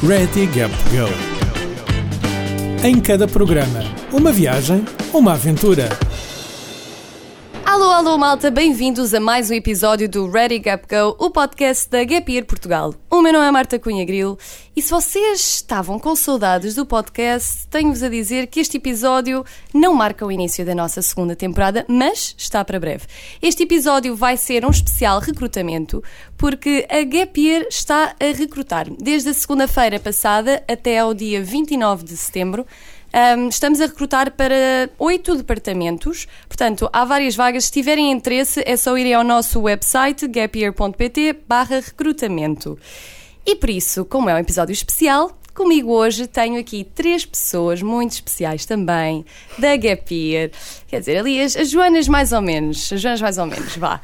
Ready Gap Go. Em cada programa, uma viagem, uma aventura. Alô, alô, malta, bem-vindos a mais um episódio do Ready Gap Go, o podcast da Gap Year Portugal. O meu nome é Marta Cunha Grilo e se vocês estavam com saudades do podcast, tenho-vos a dizer que este episódio não marca o início da nossa segunda temporada, mas está para breve. Este episódio vai ser um especial recrutamento, porque a Gap Year está a recrutar desde a segunda-feira passada até ao dia 29 de setembro. Um, estamos a recrutar para oito departamentos, portanto, há várias vagas. Se tiverem interesse, é só irem ao nosso website gapyear.pt barra recrutamento. E por isso, como é um episódio especial, comigo hoje tenho aqui três pessoas muito especiais também da Gap Year. Quer dizer, ali as, as Joanas mais ou menos, as Joanas mais ou menos, vá.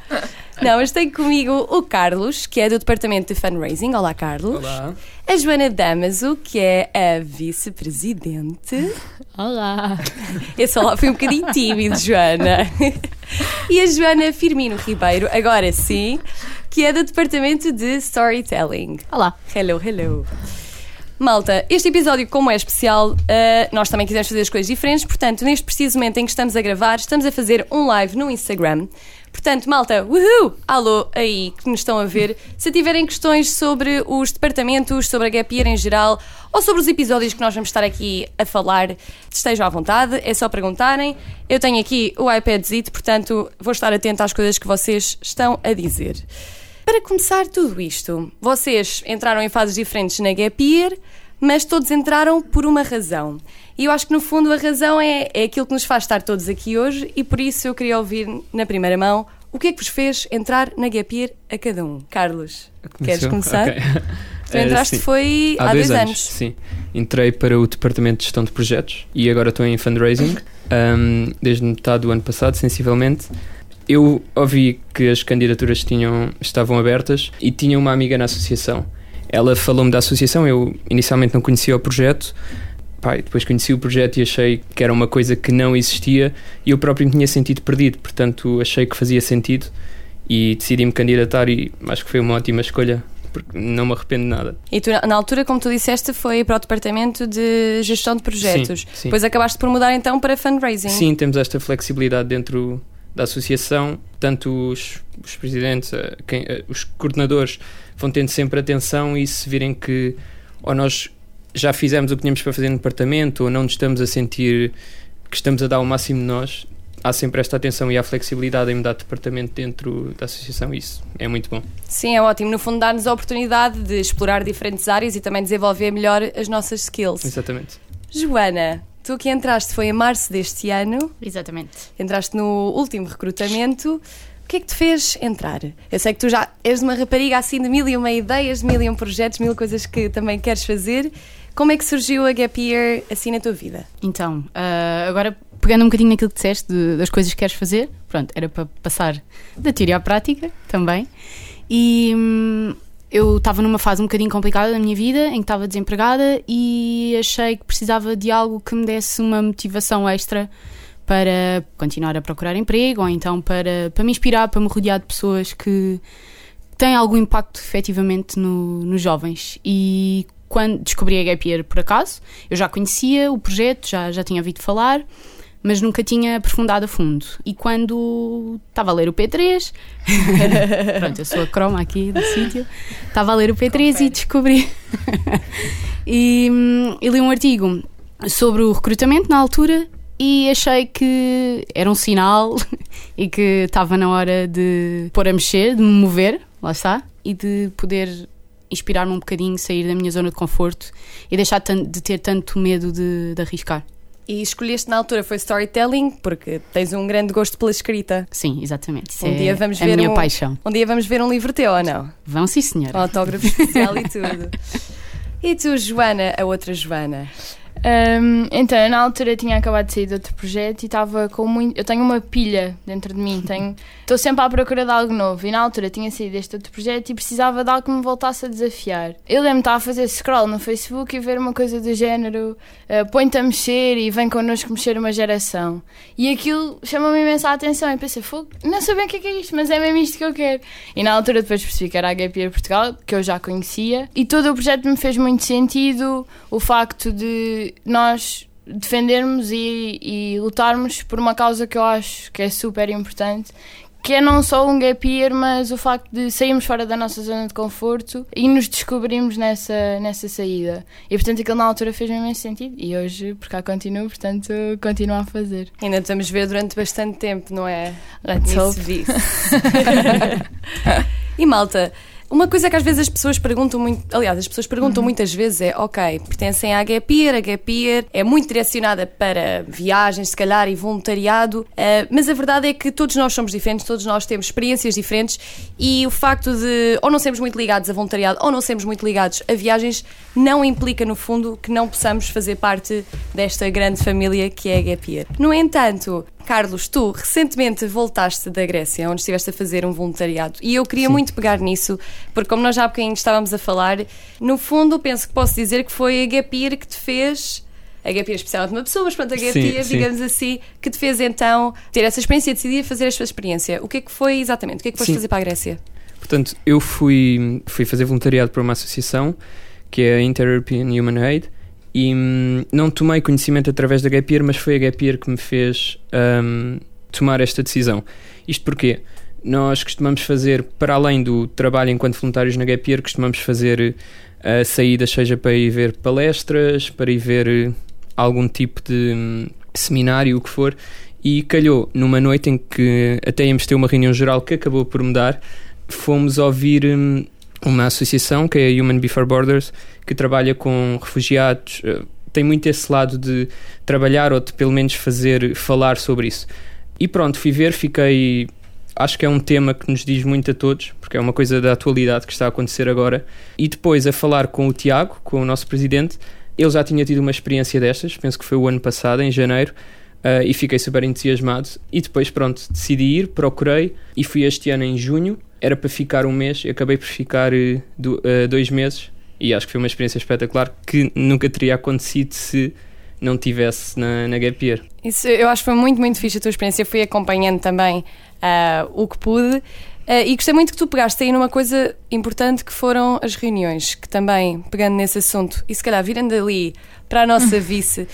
Não, mas tenho comigo o Carlos, que é do Departamento de Fundraising. Olá, Carlos. Olá. A Joana Damaso, que é a vice-presidente. Olá! Esse olá foi um bocadinho tímido, Joana. E a Joana Firmino Ribeiro, agora sim, que é do Departamento de Storytelling. Olá! Hello, hello. Malta, este episódio, como é especial, uh, nós também quisemos fazer as coisas diferentes, portanto, neste preciso momento em que estamos a gravar, estamos a fazer um live no Instagram. Portanto, malta, uhul! Alô, aí que nos estão a ver. Se tiverem questões sobre os departamentos, sobre a Gap Year em geral, ou sobre os episódios que nós vamos estar aqui a falar, estejam à vontade, é só perguntarem. Eu tenho aqui o iPadzito, portanto, vou estar atento às coisas que vocês estão a dizer. Para começar tudo isto, vocês entraram em fases diferentes na Gap Year, mas todos entraram por uma razão. E eu acho que no fundo a razão é, é aquilo que nos faz estar todos aqui hoje e por isso eu queria ouvir na primeira mão o que é que vos fez entrar na Gap Year a cada um. Carlos, queres começar? Ok. Tu entraste sim. foi há, dois, anos. Sim. Entrei para o Departamento de Gestão de Projetos e agora estou em fundraising um, desde metade do ano passado, sensivelmente. Eu ouvi que as candidaturas tinham, estavam abertas e tinha uma amiga na associação. Ela falou-me da associação, eu inicialmente não conhecia o projeto. Depois conheci o projeto e achei que era uma coisa que não existia e eu próprio me tinha sentido perdido, portanto achei que fazia sentido e decidi-me candidatar e acho que foi uma ótima escolha, porque não me arrependo de nada. E tu, na altura, como tu disseste, foi para o Departamento de Gestão de Projetos. Sim, sim. Depois acabaste por mudar então para fundraising. Sim, temos esta flexibilidade dentro da associação, tanto os, os presidentes, eh, quem- eh, os coordenadores vão tendo sempre atenção e se virem que ou nós já fizemos o que tínhamos para fazer no departamento ou não nos estamos a sentir que estamos a dar o máximo de nós, há sempre esta atenção e há flexibilidade em mudar de departamento dentro da associação e isso é muito bom. Sim, é ótimo. No fundo, dá-nos a oportunidade de explorar diferentes áreas e também desenvolver melhor as nossas skills. Exatamente. Joana, tu que entraste foi em março deste ano, Exatamente. entraste no último recrutamento. O que é que te fez entrar? Eu sei que tu já és uma rapariga assim de mil e uma ideias, de mil e um projetos, mil coisas que também queres fazer. Como é que surgiu a Gap Year assim na tua vida? Então, ah, agora pegando um bocadinho naquilo que disseste, de- das coisas que queres fazer, pronto, era para passar da teoria à prática também. E hum, eu estava numa fase um bocadinho complicada da minha vida, em que estava desempregada e achei que precisava de algo que me desse uma motivação extra para continuar a procurar emprego ou então para, para me inspirar, para me rodear de pessoas que têm algum impacto efetivamente no- nos jovens. E quando descobri a Gap Year por acaso, eu já conhecia o projeto, já, já tinha ouvido falar, mas nunca tinha aprofundado a fundo. E quando estava a ler o P3, pronto, eu sou a croma aqui do sítio, estava a ler o P3 e descobri. e, e li um artigo sobre o recrutamento na altura e achei que era um sinal e que estava na hora de pôr a mexer, de me mover, lá está, e de poder inspirar-me um bocadinho, sair da minha zona de conforto e deixar de ter tanto medo de, de arriscar. E escolheste na altura foi storytelling, porque tens um grande gosto pela escrita. Sim, exatamente. Isso Um é dia vamos a ver minha um- paixão. Um dia vamos ver um livro teu ou não? Vão sim, senhora. Com autógrafo especial e tudo. E tu, Joana, a outra Joana? Um, então, eu na altura tinha acabado de sair de outro projeto e estava com muito. Eu tenho uma pilha dentro de mim, tenho... estou sempre à procura de algo novo. E na altura tinha saído deste outro projeto e precisava de algo que me voltasse a desafiar. Eu lembro-me de estar a fazer scroll no Facebook e ver uma coisa do género: uh, põe-te a mexer e vem connosco mexer uma geração. E aquilo chamou-me imensa atenção. E pensei: fogo, não sei bem o que é, que é isto, mas é mesmo isto que eu quero. E na altura depois percebi que era a Gap Year Portugal, que eu já conhecia, e todo o projeto me fez muito sentido. O facto de nós defendermos e, e, lutarmos por uma causa que eu acho que é super importante, que é não só um gap year, mas o facto de sairmos fora da nossa zona de conforto e nos descobrirmos nessa, nessa saída. E portanto aquilo na altura fez me imenso sentido e hoje por cá continuo, portanto continuo a fazer. Ainda estamos a ver durante bastante tempo, não é? Let's hope. e malta, uma coisa que às vezes as pessoas perguntam muito, aliás, as pessoas perguntam uhum. muitas vezes é, ok, pertencem à Gap Year, a Gap Year é muito direcionada para viagens, se calhar, e voluntariado, uh, mas a verdade é que todos nós somos diferentes, todos nós temos experiências diferentes e o facto de ou não sermos muito ligados a voluntariado ou não sermos muito ligados a viagens não implica, no fundo, que não possamos fazer parte desta grande família que é a Gap Year. No entanto, Carlos, tu recentemente voltaste da Grécia, onde estiveste a fazer um voluntariado, e eu queria Sim. muito pegar nisso, porque como nós já há bocadinho estávamos a falar, no fundo penso que posso dizer que foi a Gapir que te fez a Gap Year especial de uma pessoa, mas pronto, a Gap Year, digamos assim, que te fez então ter essa experiência e decidir fazer a sua experiência. O que é que foi exatamente? O que é que foste fazer para a Grécia? Portanto, eu fui, fui fazer voluntariado para uma associação que é a Inter-European Human Aid e hum, não tomei conhecimento através da Gap Year, mas foi a Gap Year que me fez hum, tomar esta decisão. Isto porque nós costumamos fazer, para além do trabalho enquanto voluntários na Gap Year, costumamos fazer uh, saídas, seja para ir ver palestras, para ir ver uh, algum tipo de um, seminário, o que for. E calhou numa noite em que até íamos ter uma reunião geral que acabou por mudar, fomos ouvir um, uma associação que é a Human Before Borders, que trabalha com refugiados, eh, tem muito esse lado de trabalhar ou de pelo menos fazer, falar sobre isso. E pronto, fui ver, fiquei. Acho que é um tema que nos diz muito a todos, porque é uma coisa da atualidade que está a acontecer agora. E depois a falar com o Tiago, com o nosso presidente, ele já tinha tido uma experiência destas, penso que foi o ano passado, em janeiro, uh, e fiquei super entusiasmado. E depois, pronto, decidi ir, procurei e fui este ano em junho era para ficar um mês, acabei por ficar uh, do, uh, dois meses e acho que foi uma experiência espetacular que nunca teria acontecido se não tivesse na, na Gap Year. Isso, eu acho que foi muito, muito fixe a tua experiência. Fui acompanhando também uh, o que pude. Uh, e gostei muito que tu pegaste aí numa coisa importante que foram as reuniões, que também, pegando nesse assunto, e se calhar virando ali para a nossa vice,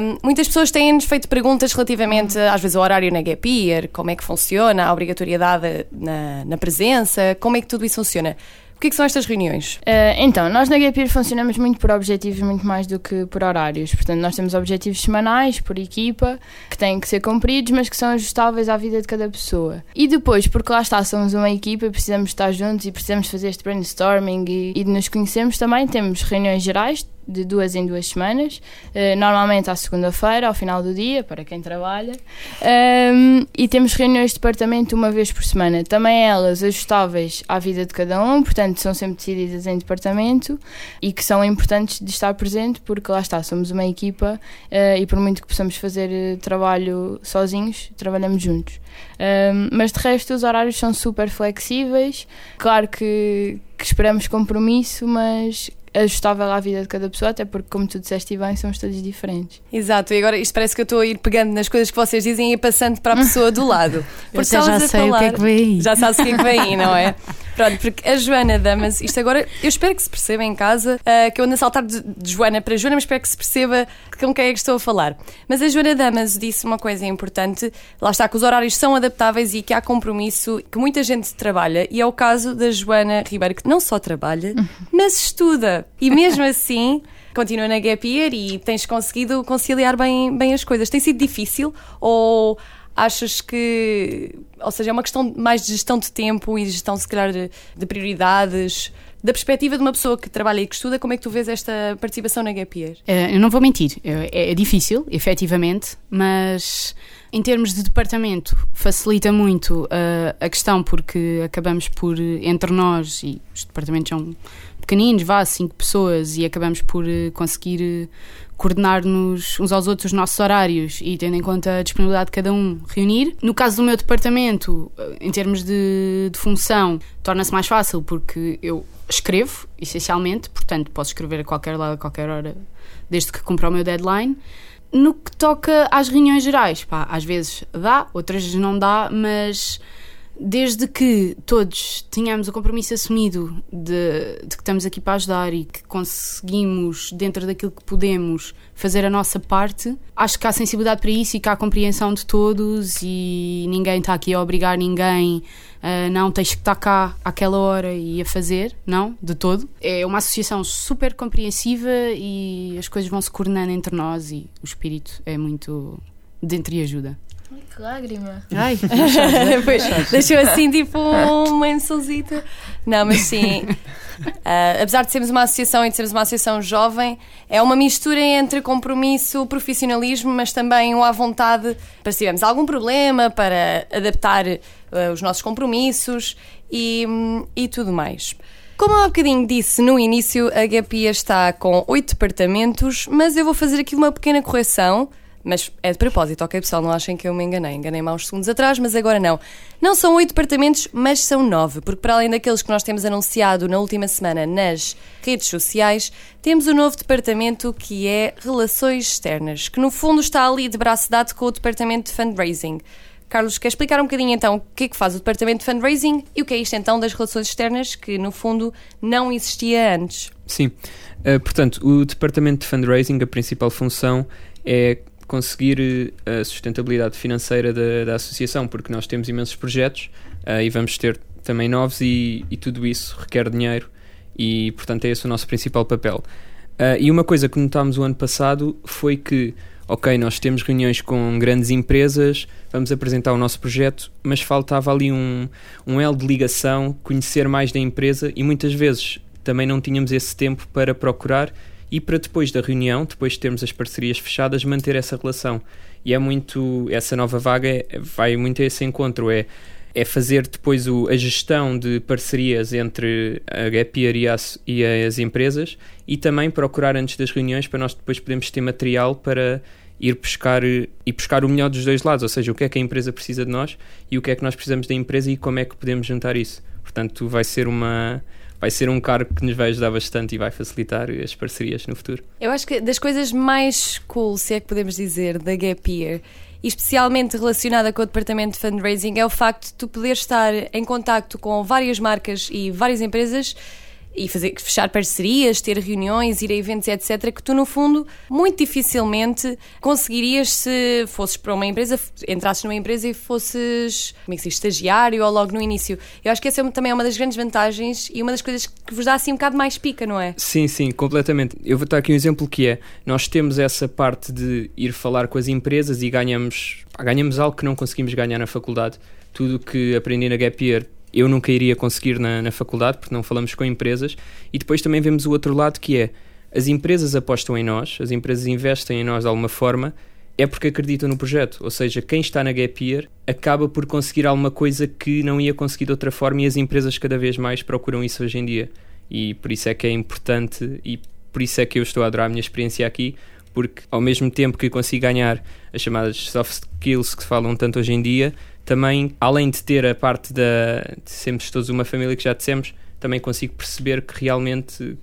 um, muitas pessoas têm-nos feito perguntas relativamente, às vezes, ao horário na Gap Year, como é que funciona, a obrigatoriedade na, na presença, como é que tudo isso funciona. O que, é que são estas reuniões? Uh, então, nós na Gapir funcionamos muito por objetivos, muito mais do que por horários. Portanto, nós temos objetivos semanais, por equipa, que têm que ser cumpridos, mas que são ajustáveis à vida de cada pessoa. E depois, porque lá está, somos uma equipa e precisamos estar juntos e precisamos fazer este brainstorming e, e nos conhecermos também, temos reuniões gerais de duas em duas semanas, uh, normalmente à segunda-feira, ao final do dia, para quem trabalha, um, e temos reuniões de departamento uma vez por semana, também elas ajustáveis à vida de cada um, portanto são sempre decididas em departamento e que são importantes de estar presente, porque lá está, somos uma equipa uh, e por muito que possamos fazer uh, trabalho sozinhos, trabalhamos juntos. Um, mas de resto os horários são super flexíveis, claro que, que esperamos compromisso, mas ajustável à vida de cada pessoa, até porque, como tu disseste bem, somos todos diferentes. Exato, e agora isto parece que eu estou a ir pegando nas coisas que vocês dizem e passando para a pessoa do lado. Porque eu já sei falar, o que é que vem aí. Já sabes o que é que vem aí, não é? Pronto, porque a Joana Damas, isto agora, eu espero que se perceba em casa, uh, que eu ando a saltar de, de, Joana para Joana, mas espero que se perceba com quem é que estou a falar. Mas a Joana Damas disse uma coisa importante, lá está, que os horários são adaptáveis e que há compromisso, que muita gente trabalha, e é o caso da Joana Ribeiro, que não só trabalha, mas estuda. E mesmo assim continua na Gap Year e tens conseguido conciliar bem, bem as coisas. Tem sido difícil ou achas que, ou seja, é uma questão mais de gestão de tempo e gestão, se calhar, de, de prioridades? Da perspectiva de uma pessoa que trabalha e que estuda, como é que tu vês esta participação na Gap Year? É, eu não vou mentir, é, é difícil, efetivamente, mas em termos de departamento facilita muito uh, a questão porque acabamos por, entre nós, e os departamentos são pequeninos, vá, cinco pessoas, e acabamos por uh, conseguir uh, coordenar-nos uns aos outros os nossos horários e, tendo em conta a disponibilidade de cada um, reunir. No caso do meu departamento, em termos de, de função, torna-se mais fácil porque eu escrevo, essencialmente, portanto, posso escrever a qualquer lado, a qualquer hora, desde que cumpra o meu deadline. No que toca às reuniões gerais, pá, às vezes dá, outras não dá, mas desde que todos tenhamos o compromisso assumido de, de, que estamos aqui para ajudar e que conseguimos, dentro daquilo que podemos, fazer a nossa parte, acho que há sensibilidade para isso e que há compreensão de todos e ninguém está aqui a obrigar ninguém a não tens que estar cá àquela hora e a fazer, não, de todo. É uma associação super compreensiva e as coisas vão se coordenando entre nós e o espírito é muito de entreajuda. Ai, que lágrima. Ai, pois, deixou assim tipo uma emoçãozita. Não, mas sim. Uh, apesar de sermos uma associação e de sermos uma associação jovem, é uma mistura entre compromisso, profissionalismo, mas também uma vontade para se tivermos algum problema, para adaptar uh, os nossos compromissos e, e tudo mais. Como há bocadinho disse no início, a Gapia está com oito departamentos, mas eu vou fazer aqui uma pequena correção. Mas é de propósito, ok pessoal? Não achem que eu me enganei. Enganei-me há uns segundos atrás, mas agora não. Não são oito departamentos, mas são nove, porque para além daqueles que nós temos anunciado na última semana nas redes sociais, temos o um novo departamento que é Relações Externas, que no fundo está ali de braço dado com o departamento de fundraising. Carlos, quer explicar um bocadinho então o que é que faz o departamento de fundraising e o que é isto então das relações externas, que no fundo não existia antes? Sim, uh, portanto, o departamento de fundraising, a principal função é conseguir eh, a sustentabilidade financeira da, da associação, porque nós temos imensos projetos uh, e vamos ter também novos e, e, tudo isso requer dinheiro e, portanto, é esse o nosso principal papel. Uh, e uma coisa que notámos o ano passado foi que, ok, nós temos reuniões com grandes empresas, vamos apresentar o nosso projeto, mas faltava ali um, um elo de ligação, conhecer mais da empresa e muitas vezes também não tínhamos esse tempo para procurar e para depois da reunião, depois de termos as parcerias fechadas, manter essa relação. E é muito, essa nova vaga é, vai muito a esse encontro, é, é fazer depois o, a gestão de parcerias entre a Gapier e as, e as empresas e também procurar antes das reuniões para nós depois podermos ter material para ir buscar e buscar o melhor dos dois lados, ou seja, o que é que a empresa precisa de nós e o que é que nós precisamos da empresa e como é que podemos juntar isso. Portanto, vai ser uma vai ser um cargo que nos vai ajudar bastante e vai facilitar as parcerias no futuro. Eu acho que das coisas mais cool, se é que podemos dizer, da Gap Year, especialmente relacionada com o departamento de fundraising, é o facto de tu poder estar em contacto com várias marcas e várias empresas e fazer, fechar parcerias, ter reuniões, ir a eventos, etc., que tu, no fundo, muito dificilmente conseguirias se fosses para uma empresa, entrasses numa empresa e fosses, como é que se diz, estagiário ou logo no início. Eu acho que essa é também é uma das grandes vantagens e uma das coisas que vos dá assim um bocado mais pica, não é? Sim, sim, completamente. Eu vou dar aqui um exemplo que é, nós temos essa parte de ir falar com as empresas e ganhamos, ganhamos algo que não conseguimos ganhar na faculdade. Tudo que aprendi na Gap Year eu nunca iria conseguir na, na faculdade, porque não falamos com empresas. E depois também vemos o outro lado que é as empresas apostam em nós, as empresas investem em nós de alguma forma, é porque acreditam no projeto. Ou seja, quem está na Gap Year acaba por conseguir alguma coisa que não ia conseguir de outra forma e as empresas cada vez mais procuram isso hoje em dia. E por isso é que é importante e por isso é que eu estou a adorar a minha experiência aqui, porque ao mesmo tempo que consigo ganhar as chamadas soft skills que se falam tanto hoje em dia, também, além de ter a parte da de sermos todos uma família que já dissemos, também consigo perceber que realmente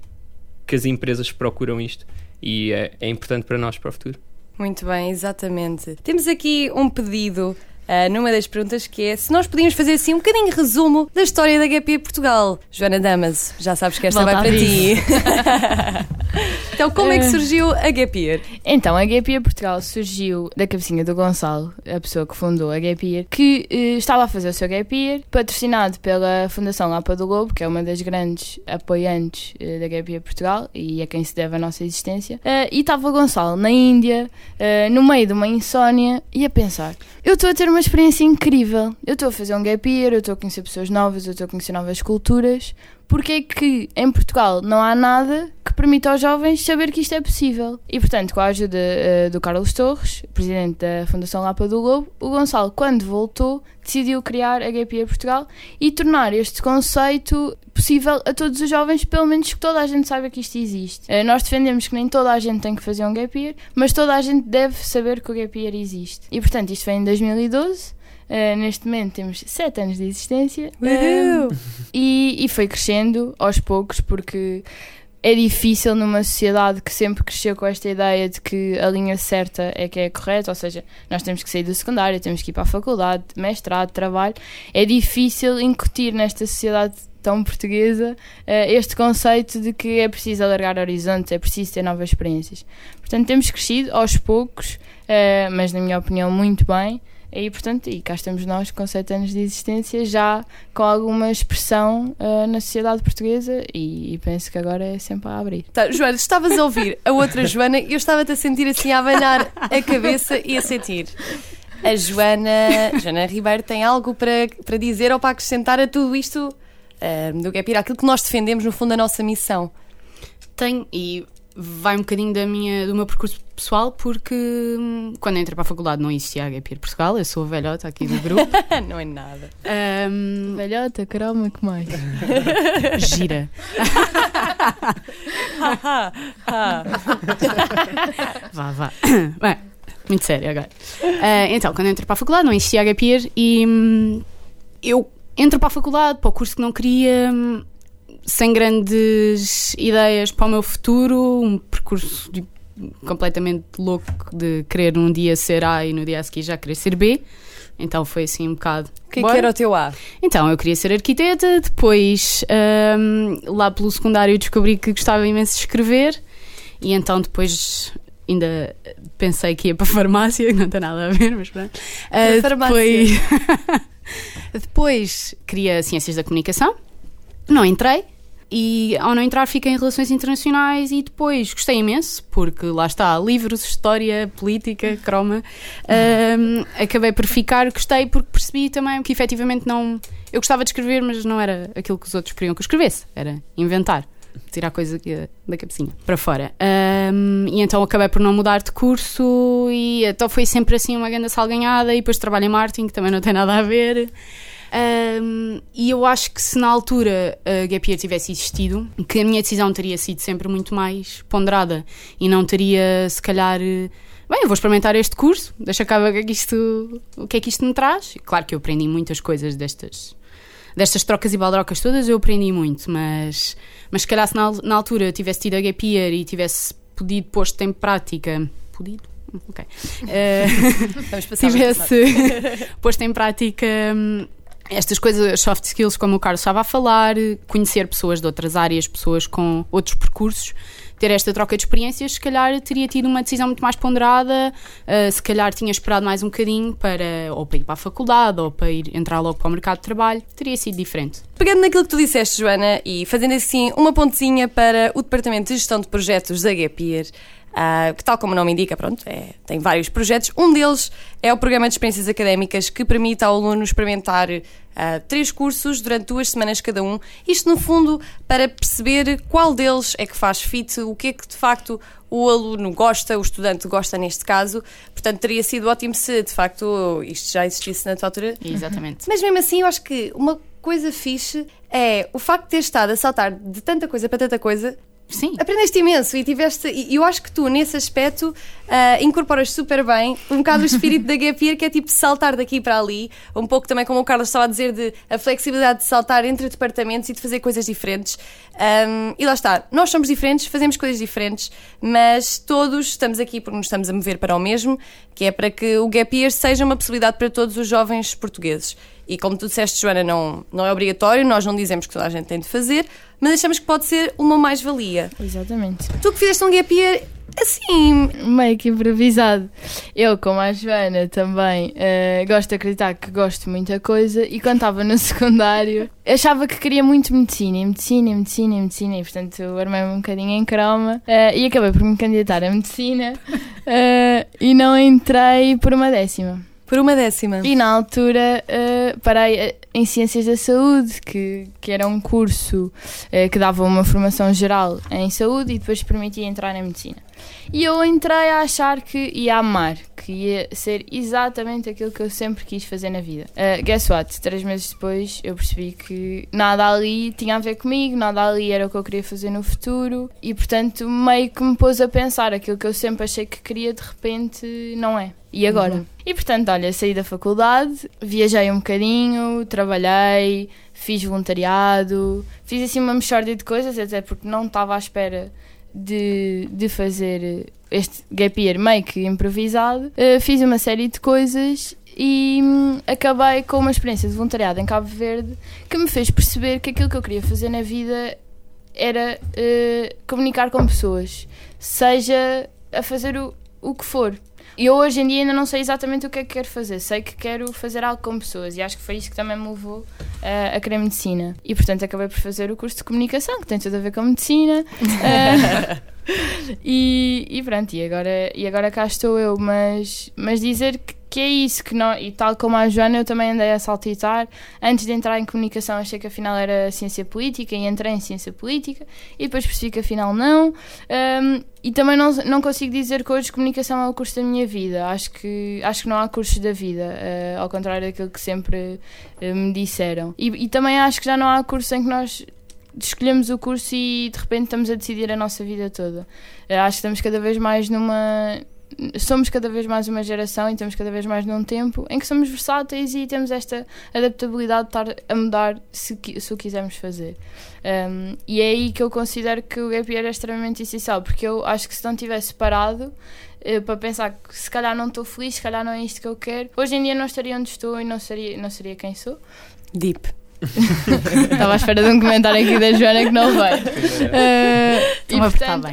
que as empresas procuram isto e é, é importante para nós, para o futuro. Muito bem, exatamente. Temos aqui um pedido uh, numa das perguntas que é se nós podíamos fazer assim um bocadinho de resumo da história da GP Portugal. Joana Damas, já sabes que esta Volta vai para ti. então, como é que surgiu a Gap Year? Então, a Gap Year Portugal surgiu da cabecinha do Gonçalo, a pessoa que fundou a Gap Year, que uh, estava a fazer o seu Gap Year, patrocinado pela Fundação Lapa do Globo, que é uma das grandes apoiantes uh, da Gap Year Portugal e a quem se deve a nossa existência. Uh, e estava o Gonçalo na Índia, no meio de uma insónia, e a pensar: eu estou a ter uma experiência incrível, eu estou a fazer um Gap Year, eu estou a conhecer pessoas novas, eu estou a conhecer novas culturas. Porque é que em Portugal não há nada que permite aos jovens saber que isto é possível. E, portanto, com a ajuda uh, do Carlos Torres, presidente da Fundação Lapa do Lobo, o Gonçalo, quando voltou, decidiu criar a Year Portugal e tornar este conceito possível a todos os jovens, pelo menos que toda a gente saiba que isto existe. Uh, nós defendemos que nem toda a gente tem que fazer um Gap Year, mas toda a gente deve saber que o Gap Year existe. E, portanto, isto vem em 2012. Uh, neste momento temos 7 anos de existência uh, e, e foi crescendo aos poucos porque é difícil numa sociedade que sempre cresceu com esta ideia de que a linha certa é que é correta, ou seja, nós temos que sair do secundário, temos que ir para a faculdade, mestrado, trabalho. É difícil incutir nesta sociedade tão portuguesa uh, este conceito de que é preciso alargar horizontes, é preciso ter novas experiências. Portanto, temos crescido aos poucos, mas na minha opinião, muito bem. E, portanto, e cá estamos nós com sete anos de existência, já com alguma expressão uh, na sociedade portuguesa e, e, penso que agora é sempre a abrir. Tá, Joana, estavas a ouvir a outra Joana e eu estava-te a sentir assim a abanar a cabeça e a sentir. A Joana, Joana Ribeiro tem algo para, para dizer ou para acrescentar a tudo isto uh, do Gap Year, aquilo que nós defendemos, no fundo, a nossa missão. Tenho, e vai um bocadinho da minha, do meu percurso pessoal, porque hum, quando entrei para a faculdade não existia a Gapir Portugal, eu sou a velhota aqui do grupo. não é nada. Um, velhota, caramba, que mais? Gira. vá, vá. Bem, muito sério agora. Uh, então, quando entrei para a faculdade não existia a Gapir e hum, eu entro para a faculdade, para o curso que não queria hum, sem grandes ideias para o meu futuro, um percurso completamente louco de querer um dia ser A e no dia a seguir já querer ser B. Então foi assim um bocado. O que, é que era o teu A? Então eu queria ser arquiteta, depois um, lá pelo secundário descobri que gostava imenso de escrever e então depois ainda pensei que ia para a farmácia, não tem nada a ver, mas pronto. Uh, farmácia. Depois, depois queria ciências da comunicação, não entrei e ao não entrar fiquei em relações internacionais e depois gostei imenso, porque lá está, livros, história, política, croma. Um, acabei por ficar, gostei porque percebi também que efetivamente não. Eu gostava de escrever, mas não era aquilo que os outros queriam que eu escrevesse, era inventar. Tirar coisa da cabecinha para fora. Um, e então acabei por não mudar de curso, e então foi sempre assim uma grande salganhada. E depois trabalho em marketing, que também não tem nada a ver. Um, e eu acho que se na altura a Gap Year tivesse existido, que a minha decisão teria sido sempre muito mais ponderada e não teria, se calhar, bem, eu vou experimentar este curso, deixa cá ver o que é que isto, o que é que isto me traz. Claro que eu aprendi muitas coisas destas, destas trocas e baldrocas todas, eu aprendi muito, mas, mas se calhar se na, na altura eu tivesse tido a Gap Year e tivesse podido posto em prática. Podido? Ok. Uh, tivesse posto em prática hum, estas coisas, soft skills, como o Carlos estava a falar, conhecer pessoas de outras áreas, pessoas com outros percursos, ter esta troca de experiências, se calhar teria tido uma decisão muito mais ponderada, uh, se calhar tinha esperado mais um bocadinho para ou para ir para a faculdade ou para ir entrar logo para o mercado de trabalho, teria sido diferente. Pegando naquilo que tu disseste, Joana, e fazendo assim uma pontezinha para o Departamento de Gestão de Projetos da Gapir, Uh, que, tal como o nome indica, pronto, é, tem vários projetos. Um deles é o Programa de Experiências Académicas, que permite ao aluno experimentar uh, três cursos durante duas semanas cada um. Isto, no fundo, para perceber qual deles é que faz fit, o que é que de facto o aluno gosta, o estudante gosta neste caso. Portanto, teria sido ótimo se de facto isto já existisse na tua altura. Exatamente. Mas mesmo assim, eu acho que uma coisa fixe é o facto de ter estado a saltar de tanta coisa para tanta coisa Sim. Aprendeste imenso e tiveste. E eu acho que tu, nesse aspecto, uh, incorporas super bem um bocado o espírito da Gap Year, que é tipo saltar daqui para ali, um pouco também como o Carlos estava a dizer, de a flexibilidade de saltar entre departamentos e de fazer coisas diferentes. Um, e lá está, nós somos diferentes, fazemos coisas diferentes, mas todos estamos aqui porque nos estamos a mover para o mesmo, que é para que o Gap Year seja uma possibilidade para todos os jovens portugueses. E como tu disseste, Joana, não, não é obrigatório, nós não dizemos que toda a gente tem de fazer, mas achamos que pode ser uma mais-valia. Exatamente. Tu que fizeste um gap year assim. Meio que improvisado. Eu, como a Joana, também uh, gosto de acreditar que gosto de muita coisa e quando estava no secundário achava que queria muito medicina, e medicina, e medicina, e medicina, e portanto armei-me um bocadinho em croma uh, e acabei por me candidatar a medicina uh, e não entrei por uma décima. Por uma décima. E na altura uh, parei. em Ciências da Saúde, que, que era um curso eh, que dava uma formação geral em saúde e depois permitia entrar na medicina. E eu entrei a achar que ia amar, que ia ser exatamente aquilo que eu sempre quis fazer na vida. Uh, guess what? Três meses depois eu percebi que nada ali tinha a ver comigo, nada ali era o que eu queria fazer no futuro e, portanto, meio que me pôs a pensar aquilo que eu sempre achei que queria, de repente, não é. E agora? Uhum. E portanto, olha, saí da faculdade, viajei um bocadinho, trabalhei, fiz voluntariado, fiz assim uma mexórdia de coisas, até porque não estava à espera de, de fazer este gap year meio que improvisado. Uh, fiz uma série de coisas e hum, acabei com uma experiência de voluntariado em Cabo Verde que me fez perceber que aquilo que eu queria fazer na vida era uh, comunicar com pessoas, seja a fazer o, o que for. E eu hoje em dia ainda não sei exatamente o que é que quero fazer. Sei que quero fazer algo com pessoas e acho que foi isso que também me levou uh, a querer medicina. E portanto acabei por fazer o curso de comunicação, que tem tudo a ver com medicina. Uh, e, e pronto, e agora, e agora cá estou eu. Mas, mas dizer que que é isso que não, e tal como a Joana eu também andei a saltitar. Antes de entrar em comunicação achei que afinal era ciência política e entrei em ciência política e depois percebi que afinal não. Um, e também não, não consigo dizer que hoje comunicação é o curso da minha vida. Acho que, acho que não há cursos da vida uh, ao contrário daquilo que sempre uh, me disseram. E, e também acho que já não há curso em que nós escolhemos o curso e de repente estamos a decidir a nossa vida toda. Uh, acho que estamos cada vez mais numa somos cada vez mais uma geração e temos cada vez mais num tempo em que somos versáteis e temos esta adaptabilidade de estar a mudar se, se o quisermos fazer. Um, e é aí que eu considero que o gap year é extremamente essencial, porque eu acho que se não tivesse parado uh, para pensar que se calhar não estou feliz, se calhar não é isto que eu quero, hoje em dia não estaria onde estou e não seria, não seria quem sou. Deep. Estava à espera de um comentário aqui da Joana que não veio. Uh, e portanto,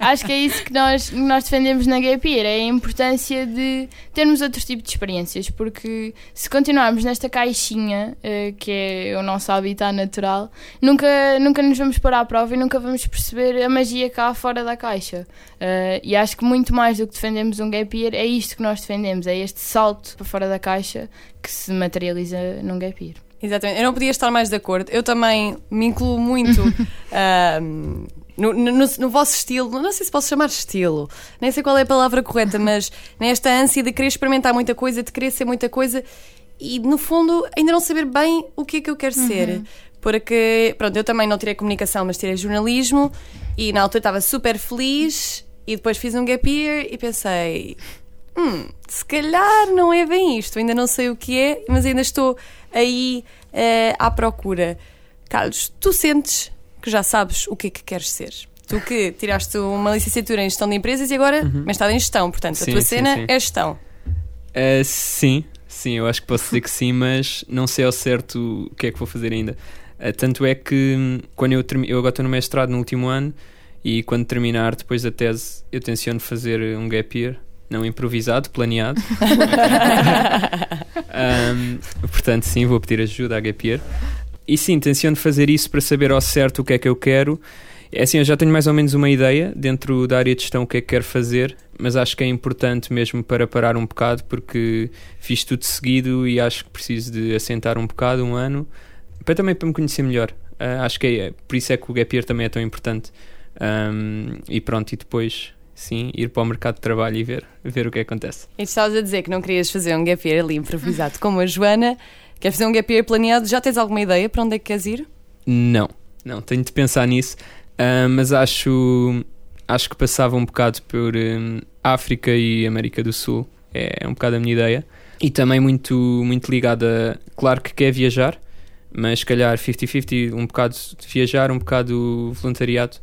acho que é isso que nós, nós defendemos na Gap Year, é a importância de termos outro tipo de experiências, porque se continuarmos nesta caixinha, uh, que é o nosso habitat natural, nunca, nunca nos vamos pôr à prova e nunca vamos perceber a magia cá fora da caixa. Uh, e acho que muito mais do que defendemos um Gap Year, é isto que nós defendemos, é este salto para fora da caixa que se materializa num Gap Year. Exatamente, eu não podia estar mais de acordo. Eu também me incluo muito no, no, no, vosso estilo, não sei se posso chamar estilo, nem sei qual é a palavra correta, mas nesta ânsia de querer experimentar muita coisa, de querer ser muita coisa e no fundo ainda não saber bem o que é que eu quero uhum. ser. Porque, pronto, eu também não tirei comunicação, mas tirei jornalismo e na altura estava super feliz e depois fiz um gap year e pensei, hum, se calhar não é bem isto, ainda não sei o que é, mas ainda estou aí uh, à procura. Carlos, tu sentes que já sabes o que é que queres ser? Tu que tiraste uma licenciatura em gestão de empresas e agora uhum. mestrado em gestão, portanto, sim, a tua sim, cena sim. é gestão. Uh, sim, sim, eu acho que posso dizer que sim, mas não sei ao certo o que é que vou fazer ainda. Uh, tanto é que hum, quando eu, eu agora estou no mestrado no último ano e quando terminar depois da tese eu tenciono fazer um gap year não improvisado, planeado. um, portanto, sim, vou pedir ajuda à Gapier. E sim, tenciono fazer isso para saber ao certo o que é que eu quero. É assim, eu já tenho mais ou menos uma ideia dentro da área de gestão o que é que quero fazer, mas acho que é importante mesmo para parar um bocado, porque fiz tudo seguido e acho que preciso de assentar um bocado, um ano, para também para me conhecer melhor. Uh, acho que é, por isso é que o Gap Year também é tão importante. Um, e pronto, e depois sim, ir para o mercado de trabalho e ver, ver o que acontece. E estavas a dizer que não querias fazer um gap year ali improvisado como a Joana. Queres fazer um gap year planeado? Já tens alguma ideia para onde é que queres ir? Não, não, tenho de pensar nisso, uh, mas acho, acho que passava um bocado por um, África e América do Sul, é, é um bocado a minha ideia. E também muito, muito ligada, claro que quer viajar, mas se calhar 50-50, um bocado de viajar, um bocado voluntariado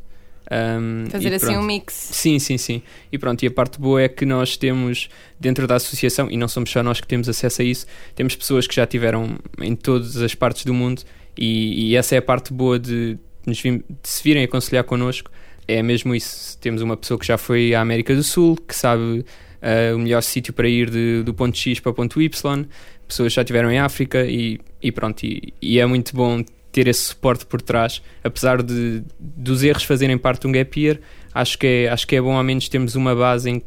um, Fazer assim um mix. Sim, sim, sim. E pronto, e a parte boa é que nós temos dentro da associação, e não somos só nós que temos acesso a isso, temos pessoas que já tiveram em todas as partes do mundo, e, e essa é a parte boa de, nos, de se virem aconselhar connosco. É mesmo isso. Temos uma pessoa que já foi à América do Sul, que sabe uh, o melhor sítio para ir de, do ponto X para o ponto Y, pessoas já estiveram em África, e, e pronto, e, e é muito bom ter esse suporte por trás, apesar de dos erros fazerem parte de um gap year, acho que é, acho que é bom ao menos termos uma base em,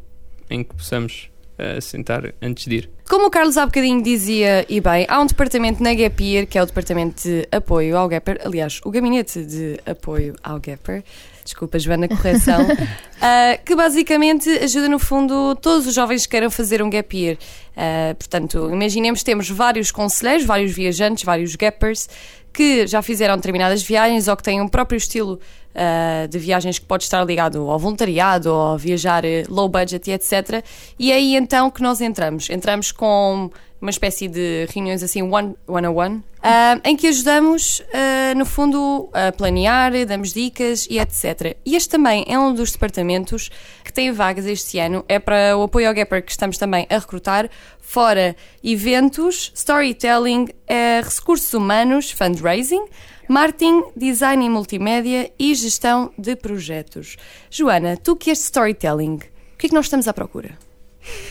em que possamos a sentar antes de ir. Como o Carlos há bocadinho dizia, e bem, há um departamento na Gap Year, que é o departamento de apoio ao Gapper, aliás, o gabinete de apoio ao Gapper, desculpa Joana, correção, uh, que basicamente ajuda no fundo todos os jovens que queiram fazer um Gap Year. Uh, portanto, imaginemos temos vários conselheiros, vários viajantes, vários Gappers, que já fizeram determinadas viagens ou que têm um próprio estilo uh, de viagens que pode estar ligado ao voluntariado ou viajar low budget e etc. E é aí então que nós entramos. Entramos com uma espécie de reuniões assim one, one on one, uh, em que ajudamos, uh, no fundo, a planear, damos dicas e etc. E este também é um dos departamentos que tem vagas este ano, é para o apoio ao Gapper que estamos também a recrutar, fora eventos, storytelling, uh, recursos humanos, fundraising, marketing, design e multimédia e gestão de projetos. Joana, tu que és storytelling, o que é que nós estamos à procura?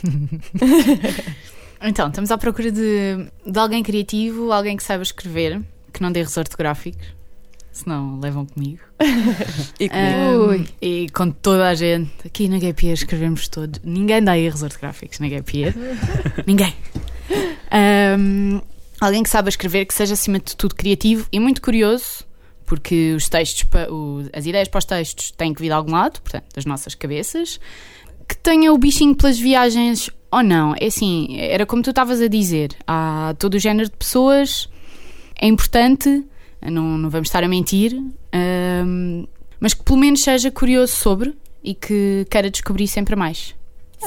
Então, estamos à procura de, de alguém criativo, alguém que saiba escrever, que não dê erros ortográficos, senão levam comigo. e comigo. Um, e com toda a gente. Aqui na Year escrevemos todos. Ninguém dá erros ortográficos na Year. Ninguém. Um, alguém que saiba escrever, que seja acima de tudo criativo e muito curioso, porque os textos, as ideias para os textos têm que vir de algum lado, portanto, das nossas cabeças. Que tenha o bichinho pelas viagens ou não. É assim, era como tu estavas a dizer, há todo o género de pessoas, é importante, não, não vamos estar a mentir, um, mas que pelo menos seja curioso sobre e que queira descobrir sempre mais.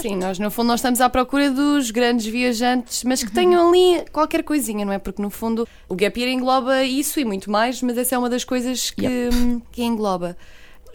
Sim, nós no fundo nós estamos à procura dos grandes viajantes, mas que tenham ali qualquer coisinha, não é? Porque no fundo o Gap Year engloba isso e muito mais, mas essa é uma das coisas que, yep. que engloba.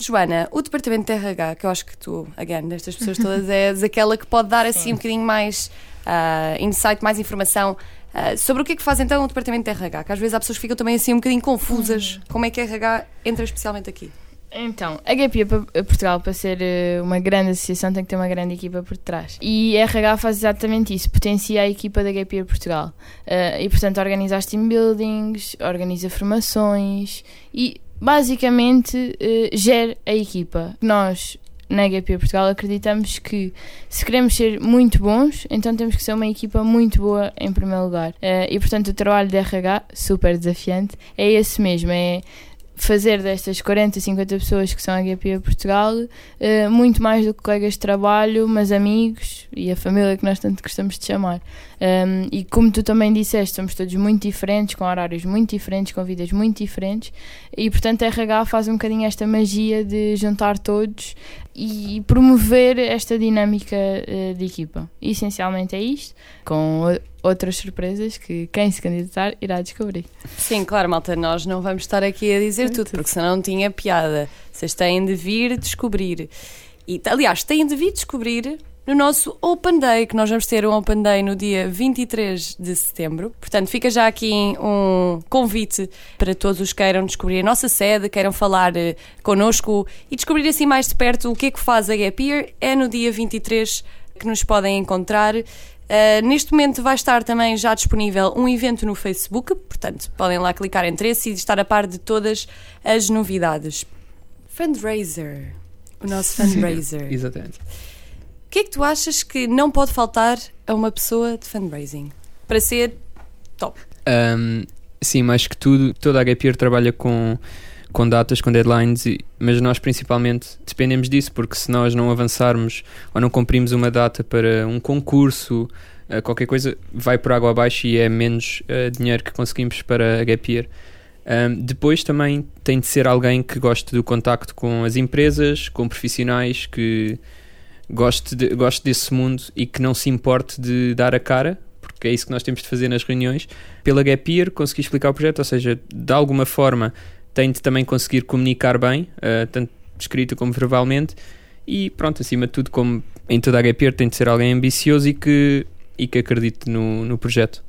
Joana, o departamento de RH, que eu acho que tu, again, destas pessoas todas, és aquela que pode dar assim um bocadinho mais uh, insight, mais informação uh, sobre o que é que faz então o departamento de RH, que às vezes as pessoas ficam também assim um bocadinho confusas. Uhum. Como é que a RH entra especialmente aqui? Então, a GAPIA Portugal, para ser eh, uma grande associação, tem que ter uma grande equipa por trás. E a RH faz exatamente isso, potencia a equipa da GAPIA Portugal. Uh, e, portanto, organiza as team buildings, organiza formações e basicamente uh, gere a equipa. Nós, na HP Portugal, acreditamos que se queremos ser muito bons, então temos que ser uma equipa muito boa em primeiro lugar. Uh, e portanto, o trabalho de RH, super desafiante, é esse mesmo: é fazer destas 40, 50 pessoas que são a GP Portugal uh, muito mais do que colegas de trabalho, mas amigos e a família que nós tanto gostamos de chamar. Um, e como tu também disseste, somos todos muito diferentes, com horários muito diferentes, com vidas muito diferentes, e portanto a RH faz um bocadinho esta magia de juntar todos e promover esta dinâmica uh, de equipa. Essencialmente é isto, com outras surpresas que quem se candidatar irá descobrir. Sim, claro, malta, nós não vamos estar aqui a dizer tudo, porque senão não tinha piada. Vocês têm de vir descobrir. E, aliás, têm de vir descobrir no nosso Open Day, que nós vamos ter um Open Day no dia 23 de setembro. Portanto, fica já aqui um convite para todos os que queiram descobrir a nossa sede, queiram falar uh, connosco e descobrir assim mais de perto o que é que faz a Gap Year. É no dia 23 que nos podem encontrar. Uh, neste momento vai estar também já disponível um evento no Facebook, portanto podem lá clicar interesse e estar a par de todas as novidades. Fundraiser. O nosso fundraiser. Sim, exatamente. O que é que tu achas que não pode faltar a uma pessoa de fundraising para ser top? Um, sim, mais que tudo, toda a Gap trabalha com, com datas, com deadlines, e, mas nós principalmente dependemos disso, porque se nós não avançarmos ou não cumprimos uma data para um concurso, uh, qualquer coisa, vai por água abaixo e é menos uh, dinheiro que conseguimos para a Gap Um, depois também tem de ser alguém que goste do contacto com as empresas, com profissionais que goste, de, goste desse mundo e que não se importe de dar a cara, porque é isso que nós temos de fazer nas reuniões, pela Gap Year, conseguir explicar o projeto, ou seja, de alguma forma tem de também conseguir comunicar bem, uh, tanto escrito como verbalmente, e pronto, acima de tudo, como em toda a Year, tem de ser alguém ambicioso e que, e que acredite no, no projeto.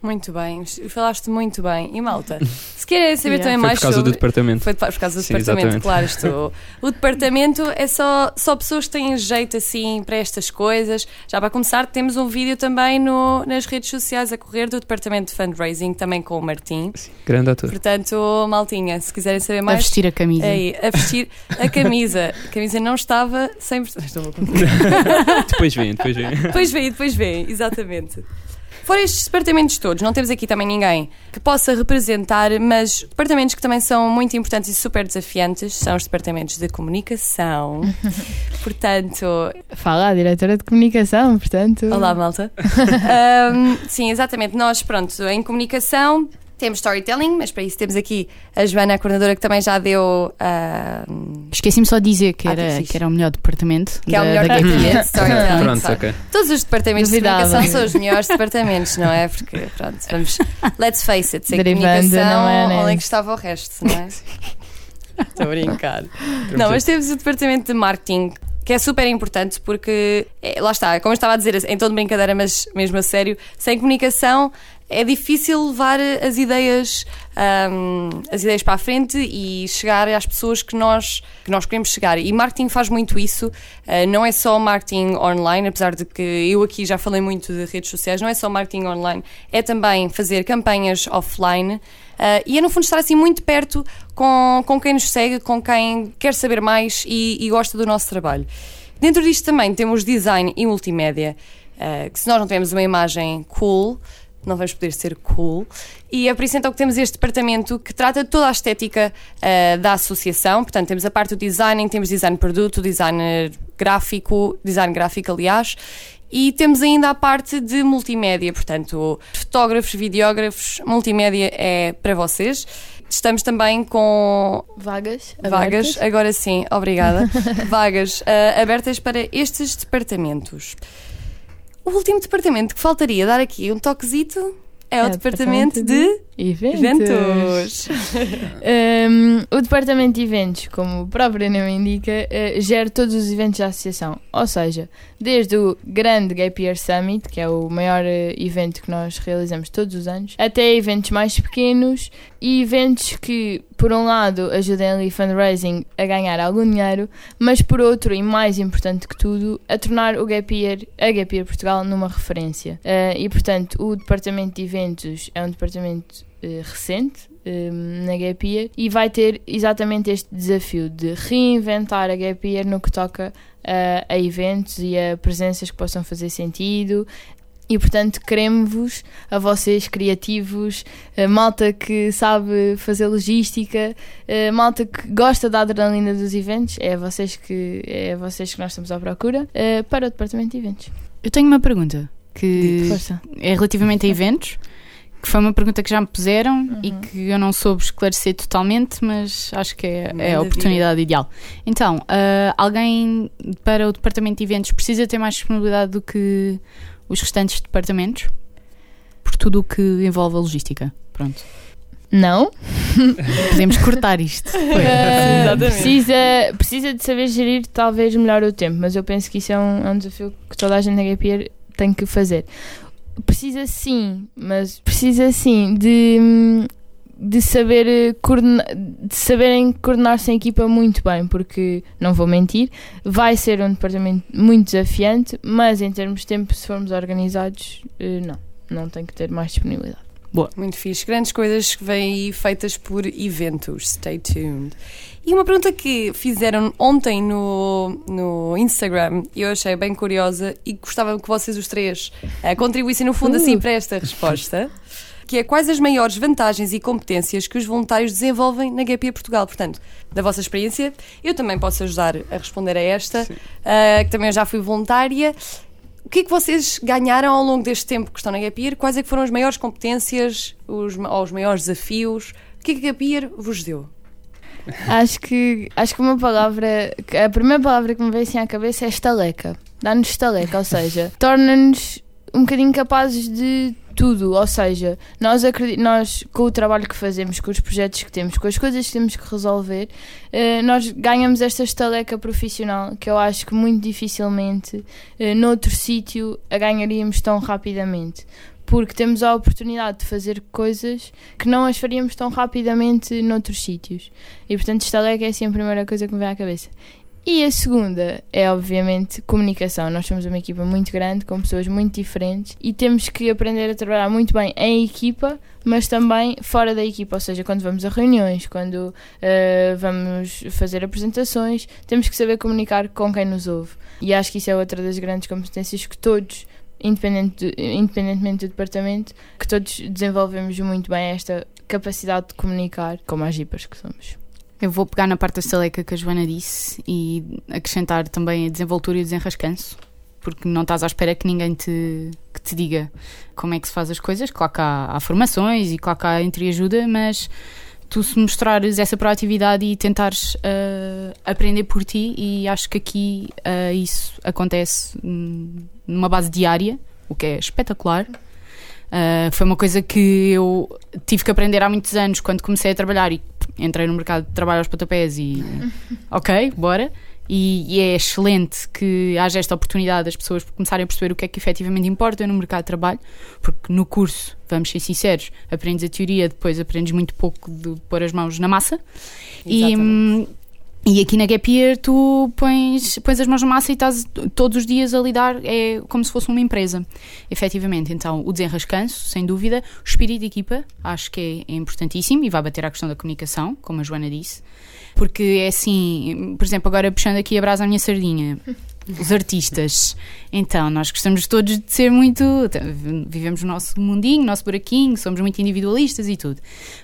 Muito bem, falaste muito bem. E malta, se querem saber Yeah. também Foi mais por causa sobre... do departamento. Foi por causa do Sim, departamento, exatamente. claro. Isto, o departamento é só, só pessoas que têm jeito assim para estas coisas. Já para começar, temos um vídeo também no, nas redes sociais a correr do departamento de fundraising, também com o Martim. Grande ator. Portanto, maltinha, se quiserem saber A mais. vestir a camisa. Aí, a vestir a camisa. A camisa não estava 100%. Estou a contar. depois vem, depois vem. Depois vem, depois vem, exatamente. Fora estes departamentos todos, não temos aqui também ninguém que possa representar, mas departamentos que também são muito importantes e super desafiantes são os departamentos de comunicação. Portanto, Fala a diretora de comunicação, portanto. olá malta. Ahm, sim, exatamente. Nós, pronto, em comunicação temos storytelling, mas para isso temos aqui a Joana, a coordenadora, que também já deu. ahm, Esqueci-me só de dizer que Ah, era, que era o melhor departamento. que é o da- melhor da que Gap Year. de storytelling. Pronto, sabe? ok. Todos os departamentos Duvidava. de comunicação são os melhores departamentos, não é? Porque, pronto, vamos. Let's face it, sem Derivando comunicação, na maionese. onde é que estava o resto, não é? Estou a brincar. Não, mas temos o departamento de marketing. Que é super importante porque, é, lá está, como eu estava a dizer, em tom de brincadeira, mas mesmo a sério, sem comunicação é difícil levar as ideias, ahm, as ideias para a frente e chegar às pessoas que nós, que nós queremos chegar. E marketing faz muito isso, ah, não é só marketing online, apesar de que eu aqui já falei muito de redes sociais, não é só marketing online, é também fazer campanhas offline. ah, e é no fundo estar assim muito perto com, com quem nos segue, com quem quer saber mais e, e gosta do nosso trabalho. Dentro disto também temos design e multimédia, ah, que se nós não tivermos uma imagem cool, não vamos poder ser cool. E é por isso então que temos este departamento que trata toda a estética ah, da associação. Portanto, temos a parte do design, temos design de produto, design gráfico, design gráfico, aliás. E temos ainda a parte de multimédia, portanto, fotógrafos, videógrafos, multimédia é para vocês. Estamos também com Vagas. vagas, abertas. agora sim, obrigada. vagas ah, abertas para estes departamentos. O último departamento que faltaria dar aqui um toquezito é, o É o departamento, departamento de Eventos. eventos. Um, o departamento de eventos, como o próprio nome indica, eh, gera todos os eventos da associação. Ou seja, desde o grande Gap Year Summit, que é o maior eh, evento que nós realizamos todos os anos, até eventos mais pequenos e eventos que, por um lado, ajudem ali fundraising a ganhar algum dinheiro, mas por outro, e mais importante que tudo, a tornar o Gap Year, a Gap Year Portugal numa referência. Eh, e, portanto, o departamento de eventos é um departamento eh, recente eh, na Gap Year e vai ter exatamente este desafio de reinventar a Gap Year no que toca a eventos e a presenças que possam fazer sentido. E portanto queremos-vos, a vocês criativos, a malta que sabe fazer logística, a malta que gosta da adrenalina dos eventos, é a vocês que, é a vocês que nós estamos à procura, eh, para o departamento de eventos. Eu tenho uma pergunta que Força. é relativamente a eventos, que foi uma pergunta que já me puseram e Uhum. que eu não soube esclarecer totalmente, mas acho que é, é Manda a oportunidade ideal. Então, ah, alguém para o departamento de eventos precisa ter mais disponibilidade do que os restantes departamentos? Por tudo o que envolve a logística. Pronto. Não, Podemos cortar isto. Exatamente. precisa, precisa de saber gerir talvez melhor o tempo, mas eu penso que isso é um, é um desafio que toda a gente na Gap Year tem que fazer. Precisa sim, mas precisa sim de, hum, de saber eh, coordena- de saberem coordenar-se em equipa muito bem, porque não vou mentir, vai ser um departamento muito desafiante, mas em termos de tempo, se formos organizados, eh, não, não tem que ter mais disponibilidade. Muito fixe. Grandes coisas que vêm aí feitas por eventos. Stay tuned. E uma pergunta que fizeram ontem no, no Instagram e eu achei bem curiosa e gostava que vocês os três eh, contribuíssem no fundo assim para esta resposta. Que é quais as maiores vantagens e competências que os voluntários desenvolvem na Gap Year Portugal? Portanto, da vossa experiência, eu também posso ajudar a responder a esta, eh, que também eu já fui voluntária. O que é que vocês ganharam ao longo deste tempo que estão na Gap Year? Quais é que foram as maiores competências os, ou os maiores desafios? O que é que a Gap Year vos deu? Acho que, acho que uma palavra, a primeira palavra que me veio assim à cabeça é estaleca. Dá-nos estaleca, ou seja, torna-nos um bocadinho capazes de tudo. Ou seja, nós, nós com o trabalho que fazemos, com os projetos que temos, com as coisas que temos que resolver, eh, nós ganhamos esta estaleca profissional que eu acho que muito dificilmente eh, noutro sítio a ganharíamos tão rapidamente. porque temos a oportunidade de fazer coisas que não as faríamos tão rapidamente noutros sítios. E portanto, estaleca é assim a primeira coisa que me vem à cabeça. E a segunda é, obviamente, comunicação. Nós somos uma equipa muito grande, com pessoas muito diferentes e temos que aprender a trabalhar muito bem em equipa, mas também fora da equipa. Ou seja, quando vamos a reuniões, quando uh, vamos fazer apresentações, temos que saber comunicar com quem nos ouve. E acho que isso é outra das grandes competências que todos independente independentemente do departamento, que todos desenvolvemos muito bem esta capacidade de comunicar, como as jipas que somos. Eu vou pegar na parte da estaleca que a Joana disse e acrescentar também a desenvoltura e o desenrascanço, porque não estás à espera que ninguém te, que te diga como é que se faz as coisas. Claro que há, há formações e claro que há entreajuda, mas tu se mostrares essa proatividade e tentares uh, aprender por ti, e acho que aqui uh, isso acontece numa base diária, o que é espetacular. Uh, foi uma coisa que eu tive que aprender há muitos anos quando comecei a trabalhar e entrei no mercado de trabalho aos pontapés e ok, bora. E, e, é excelente que haja esta oportunidade das pessoas começarem a perceber o que é que efetivamente importa no mercado de trabalho, porque no curso, vamos ser sinceros, aprendes a teoria, depois aprendes muito pouco de pôr as mãos na massa. Exatamente. E, hum, e aqui na Gap Year tu pões, pões as mãos na massa e estás todos os dias a lidar, é como se fosse uma empresa, efetivamente. Então, o desenrascanço, sem dúvida, o espírito de equipa, acho que é, é importantíssimo e vai bater à questão da comunicação, como a Joana disse, porque é assim, por exemplo, agora puxando aqui a brasa à minha sardinha. Os artistas. Então, nós gostamos todos de ser muito. Vivemos o nosso mundinho, o nosso buraquinho, somos muito individualistas e tudo.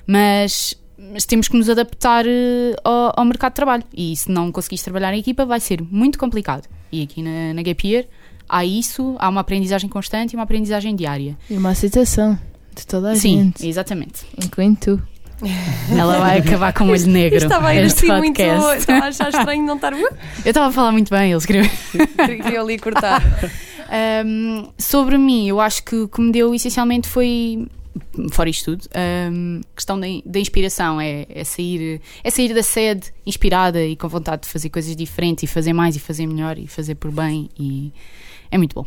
Mas mas temos que nos adaptar uh, ao, ao, mercado de trabalho. E se não conseguires trabalhar em equipa, vai ser muito complicado. E aqui na, na Gap Year há isso, há uma aprendizagem constante e uma aprendizagem diária. E uma aceitação de toda a Sim, gente. Sim, exatamente. Incluindo tu. Ela vai acabar com o olho negro. Estava a assim muito. Estava a achar estranho não estar. Uh! Eu estava a falar muito bem, eles queriam. Queriam ali cortar. Um, sobre mim, eu acho que o que me deu essencialmente foi fora isto tudo, um, questão da, da inspiração é, é, sair, é sair da sede inspirada e com vontade de fazer coisas diferentes e fazer mais e fazer melhor e fazer por bem e é muito bom.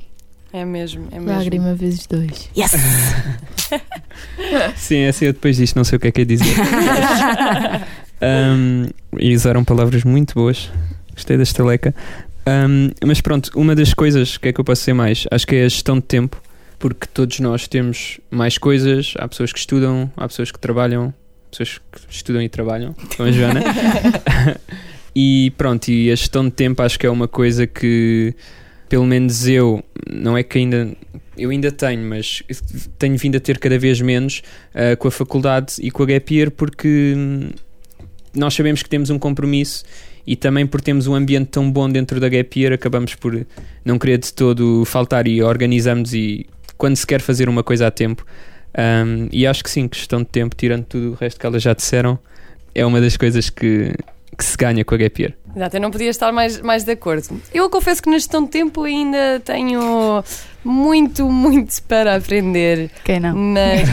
É mesmo, é mesmo. Lágrima vezes dois. Yes! Sim, assim eu depois disto não sei o que é que é dizer. um, e usaram palavras muito boas. Gostei da estaleca. Um, mas pronto, uma das coisas que é que eu posso ser mais, acho que é a gestão de tempo porque todos nós temos mais coisas. Há pessoas que estudam, há pessoas que trabalham, pessoas que estudam e trabalham, como a Joana. e pronto, e a gestão de tempo acho que é uma coisa que, pelo menos eu, não é que ainda. Eu ainda tenho, mas tenho vindo a ter cada vez menos uh, com a faculdade e com a Gap Year porque hum, nós sabemos que temos um compromisso e também por termos um ambiente tão bom dentro da Gap Year acabamos por não querer de todo faltar e organizamos e quando se quer fazer uma coisa a tempo. Um, e acho que sim, questão de tempo, tirando tudo o resto que elas já disseram, é uma das coisas que, que se ganha com a Gap Year. Exato, eu não podia estar mais, mais de acordo. Eu confesso que na gestão de tempo ainda tenho muito, muito para aprender. Quem não? Mas...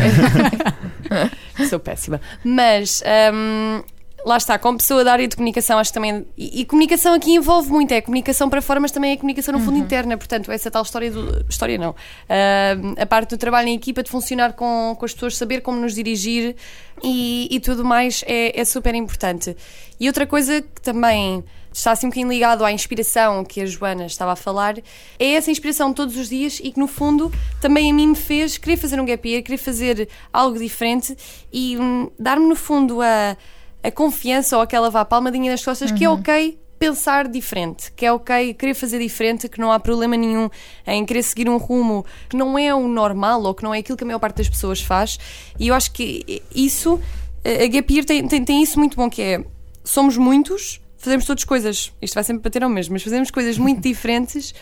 Sou péssima. Mas um, lá está, como pessoa da área de comunicação, acho que também. E, e, comunicação aqui envolve muito, é comunicação para fora, mas também é comunicação no fundo uhum. interna. Portanto, essa tal história do. História não. Uh, a parte do trabalho em equipa, de funcionar com, com as pessoas, saber como nos dirigir e, e tudo mais é, é super importante. E outra coisa que também está assim um bocadinho ligado à inspiração que a Joana estava a falar, é essa inspiração todos os dias e que no fundo também a mim me fez querer fazer um gap year, querer fazer algo diferente e hum, dar-me no fundo a a confiança ou aquela vá palmadinha nas costas uhum. que é uhum. ok pensar diferente, que é ok querer fazer diferente, que não há problema nenhum em querer seguir um rumo que não é o normal ou que não é aquilo que a maior parte das pessoas faz. E eu acho que isso, a Gap tem, tem, tem isso muito bom, que é somos muitos, fazemos todas coisas, isto vai sempre bater ao mesmo, mas fazemos coisas muito diferentes,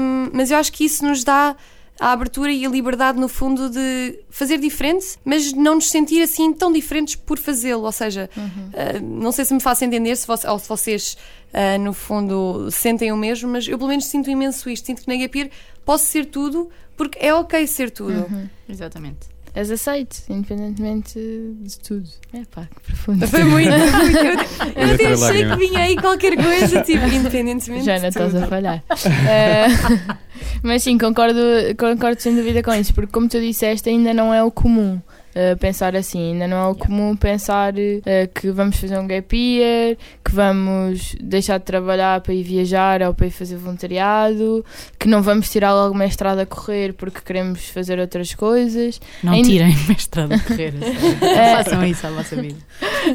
um, mas eu acho que isso nos dá a abertura e a liberdade, no fundo, de fazer diferente, mas não nos sentir assim tão diferentes por fazê-lo. Ou seja, uhum. uh, não sei se me faço entender se, ou se vocês, uh, no fundo, sentem o mesmo, mas eu pelo menos sinto imenso isto. Sinto que na Gapir posso ser tudo porque é ok ser tudo. Uhum. Exatamente. És aceito, independentemente de tudo. É pá, que profundo. Foi muito. Eu, até achei que vinha aí qualquer coisa, tipo, independentemente. Já não estás a falhar. Eh, mas sim, concordo, concordo sem dúvida com isso, porque como tu disseste, ainda não é o comum. Eh, pensar assim, ainda não é o comum pensar eh, que vamos fazer um gap year, que vamos deixar de trabalhar para ir viajar ou para ir fazer voluntariado, que não vamos tirar logo mestrado a correr porque queremos fazer outras coisas. Não Ainda- tirem mestrado de carreira. É. Façam isso à vossa vida.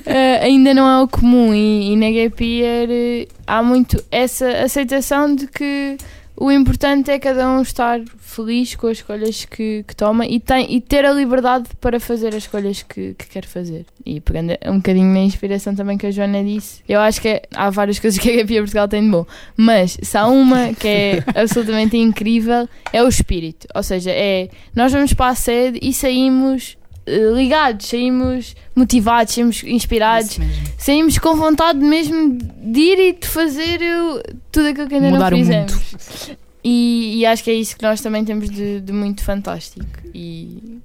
Eh, ainda não é o comum e, e na gap year eh, há muito essa aceitação de que o importante é cada um estar feliz com as escolhas que, que toma e, tem, e ter a liberdade para fazer as escolhas que, que quer fazer. E pegando um bocadinho na inspiração também que a Joana disse, eu acho que é- há várias coisas que a Gap Year Portugal tem de bom, mas se há uma que é absolutamente incrível, é o espírito. Ou seja, é nós vamos para a sede e saímos ligados, saímos motivados, saímos inspirados, saímos com vontade mesmo de ir e de fazer eh, tudo aquilo que ainda Mudar não fizemos. E, e acho que é isso que nós também temos de, de muito fantástico. E,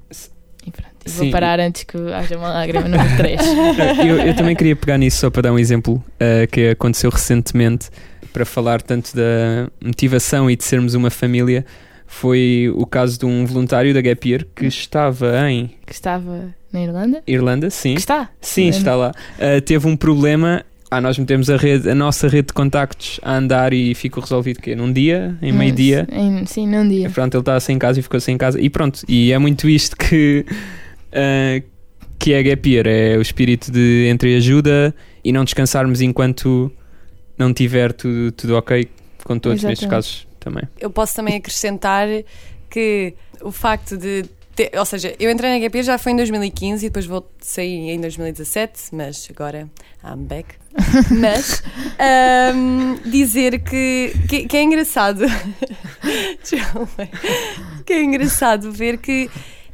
e pronto, vou Sim. parar antes que haja uma lágrima número 3. eu, eu também queria pegar nisso só para dar um exemplo uh, que aconteceu recentemente para falar tanto da motivação e de sermos uma família. Foi o caso de um voluntário da Gap Year que estava em que estava na Irlanda. Irlanda, sim. Que está. Sim, está lá. Uh, teve um problema. Ah, nós metemos a, rede, a nossa rede de contactos a andar e ficou resolvido que num dia, em meio-dia. Em- Sim, num dia. E pronto, ele estava sem casa e ficou sem casa. E pronto, e é muito isto que, ah, que é Gap Year, é o espírito de entreajuda e não descansarmos enquanto não tiver tudo, tudo ok, com todos nestes Exatamente. casos também. Eu posso também acrescentar que o facto de. ter- ou seja, eu entrei na GP já foi em 2015 e depois vou sair em 2017, mas agora I'm back. Mas ahm, dizer que, que, que é engraçado. Que é engraçado ver que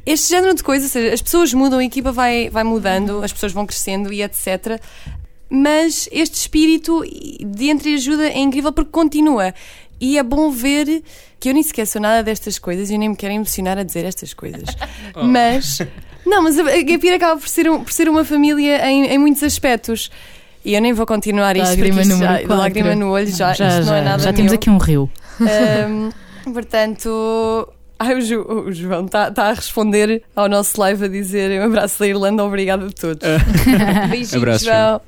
este género de coisas, ou seja, as pessoas mudam, a equipa vai, vai mudando, as pessoas vão crescendo e etc. Mas este espírito de entreajuda é incrível porque continua. E é bom ver que eu nem sequer sou nada destas coisas e nem me quero emocionar a dizer estas coisas. Mas. Não, mas a a Gapir acaba por ser, um- por ser uma família em, em muitos aspectos. E eu nem vou continuar isto Lágrima porque isto já, lágrima no olho já, já isto não é já- nada já temos meu. aqui um rio. Ahm, portanto, ai, o, Ju- o João está a responder ao nosso live a dizer um abraço da Irlanda, obrigado a todos. Beijinhos, Abraço, João.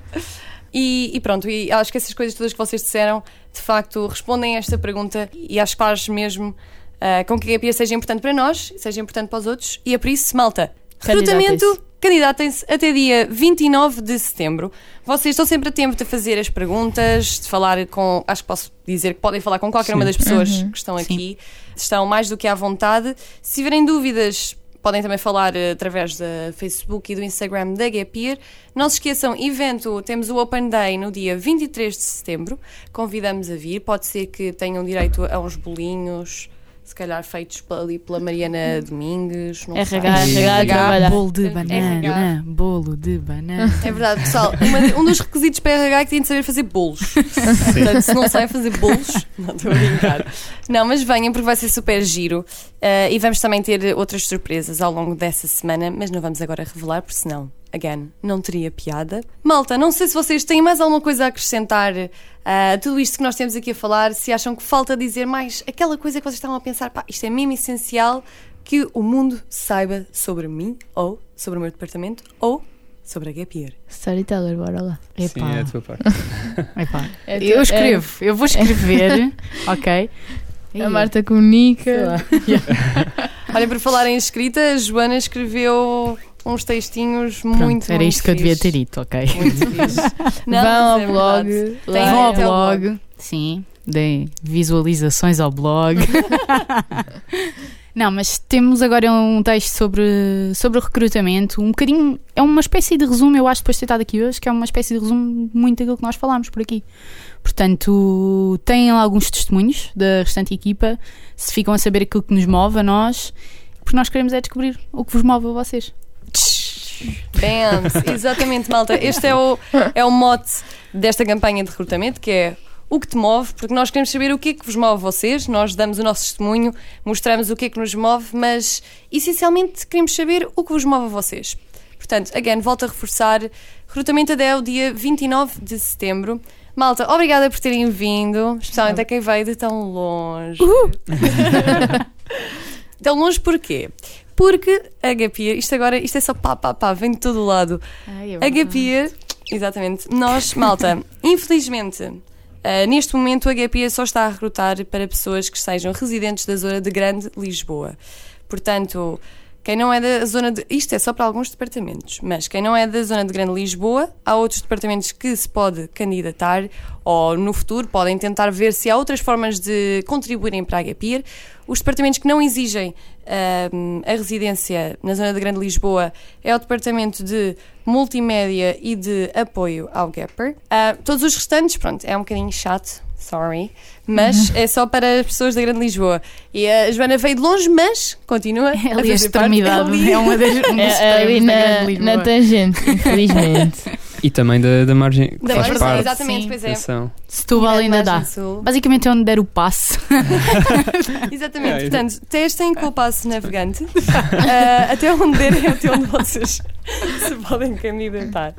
E, e pronto, e acho que essas coisas todas que vocês disseram, de facto, respondem a esta pergunta e acho que faz mesmo ah, com que a GPA seja importante para nós, seja importante para os outros, e é por isso, malta, recrutamento. Candidatem-se. Até dia 29 de setembro. Vocês estão sempre a tempo de fazer as perguntas, de falar com. Acho que posso dizer que podem falar com qualquer uma Sim. das pessoas Uhum. que estão Sim. aqui. Estão mais do que à vontade. Se tiverem dúvidas, podem também falar eh, através da Facebook e do Instagram da Gapir. Não se esqueçam, evento, temos o Open Day no dia 23 de setembro. Convidamos a vir. Pode ser que tenham direito a uns bolinhos, se calhar feitos ali pela Mariana Domingues. Não sei. RH, RH, trabalhar. Bolo de É banana. RH. Bolo de banana. É verdade, pessoal. Uma- um dos requisitos para RH é que têm de saber fazer bolos. Portanto, se não sabem fazer bolos, não estou a brincar. Não, mas venham porque vai ser super giro. Uh, e vamos também ter outras surpresas ao longo dessa semana, mas não vamos agora revelar, porque senão, again, não teria piada. Malta, não sei se vocês têm mais alguma coisa a acrescentar a tudo isto que nós temos aqui a falar, se acham que falta dizer mais aquela coisa que vocês estavam a pensar, pá, isto é mesmo essencial que o mundo saiba sobre mim, ou sobre o meu departamento, ou sobre a Gap Year. Storyteller, bora lá. Sim, Epá. é a tua parte. Epá. É tu- Eu escrevo, eu vou escrever, ok? é- a Marta comunica. Olha, por falar em escrita, a Joana escreveu uns textinhos Pronto, muito era muito isto que eu devia ter dito, ok? Muito fixe. Não, Vão ao é blog. Vão ao o blog, sim, deem visualizações ao blog. Não, mas temos agora um texto sobre, sobre o recrutamento, um bocadinho, é uma espécie de resumo, eu acho, depois de ter estado aqui hoje, que é uma espécie de resumo de muito daquilo que nós falámos por aqui. Portanto, têm lá alguns testemunhos da restante equipa, se ficam a saber aquilo que nos move a nós, porque nós queremos é descobrir o que vos move a vocês. Bams, exatamente, malta. Este é o, é o mote desta campanha de recrutamento, que é o que te move, porque nós queremos saber o que é que vos move a vocês, nós damos o nosso testemunho, mostramos o que é que nos move, mas essencialmente queremos saber o que vos move a vocês. Portanto, again, volto a reforçar, recrutamento até o dia 29 de setembro. Malta, obrigada por terem vindo, especialmente a quem veio de tão longe. tão longe porquê? Porque a Gapir, isto agora, isto é só pá, pá, pá, vem de todo lado. Ai, é A. Gapir, exatamente, nós, malta, infelizmente, ah, neste momento a Gapir só está a recrutar para pessoas que sejam residentes da zona de Grande Lisboa. Portanto, quem não é da zona de. Isto é só para alguns departamentos, mas quem não é da zona de Grande Lisboa, há outros departamentos que se pode candidatar ou no futuro podem tentar ver se há outras formas de contribuírem para a Gapir. Os departamentos que não exigem ahm, a residência na zona de Grande Lisboa é o departamento de multimédia e de apoio ao Gapper. Ah, todos os restantes, pronto, é um bocadinho chato, sorry, mas é só para as pessoas da Grande Lisboa. E a Joana veio de longe, mas continua É a ali a extremidade, ali. é uma das, um dos É, ali na, na tangente, infelizmente. E também da, da margem Da faz margem, parte. exatamente, sim. pois é. Atenção. Setúbal da ainda dá. sul. Basicamente é onde der o passo. Exatamente, É, portanto, testem com o passo navegante Ah, até onde derem, até onde vocês se podem candidatar.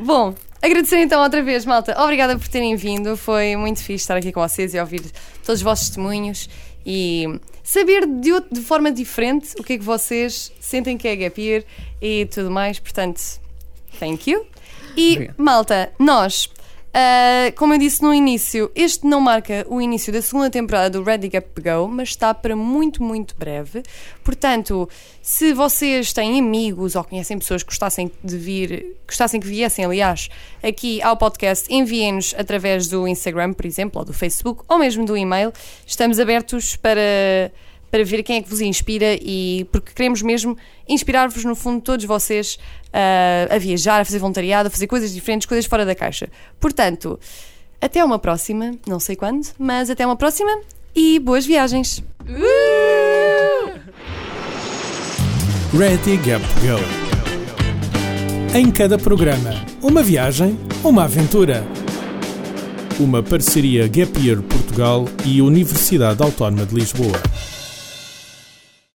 Bom, agradecer então outra vez, malta. Obrigada por terem vindo. Foi muito fixe estar aqui com vocês e ouvir todos os vossos testemunhos e saber de, de forma diferente o que é que vocês sentem que é Gap Year e tudo mais. Portanto, thank you. E, Obrigado. malta, nós, ah, como eu disse no início, este não marca o início da segunda temporada do Ready Up Go, mas está para muito, muito breve. Portanto, se vocês têm amigos ou conhecem pessoas que gostassem de vir, gostassem que viessem, aliás, aqui ao podcast, enviem-nos através do Instagram, por exemplo, ou do Facebook, ou mesmo do e-mail. Estamos abertos para para ver quem é que vos inspira e porque queremos mesmo inspirar-vos, no fundo, todos vocês ah, a viajar, a fazer voluntariado, a fazer coisas diferentes, coisas fora da caixa. Portanto, até uma próxima, não sei quando, mas até uma próxima e boas viagens! Ready Gap Go. Em cada programa, uma viagem, uma aventura. Uma parceria Gap Year Portugal e Universidade Autónoma de Lisboa.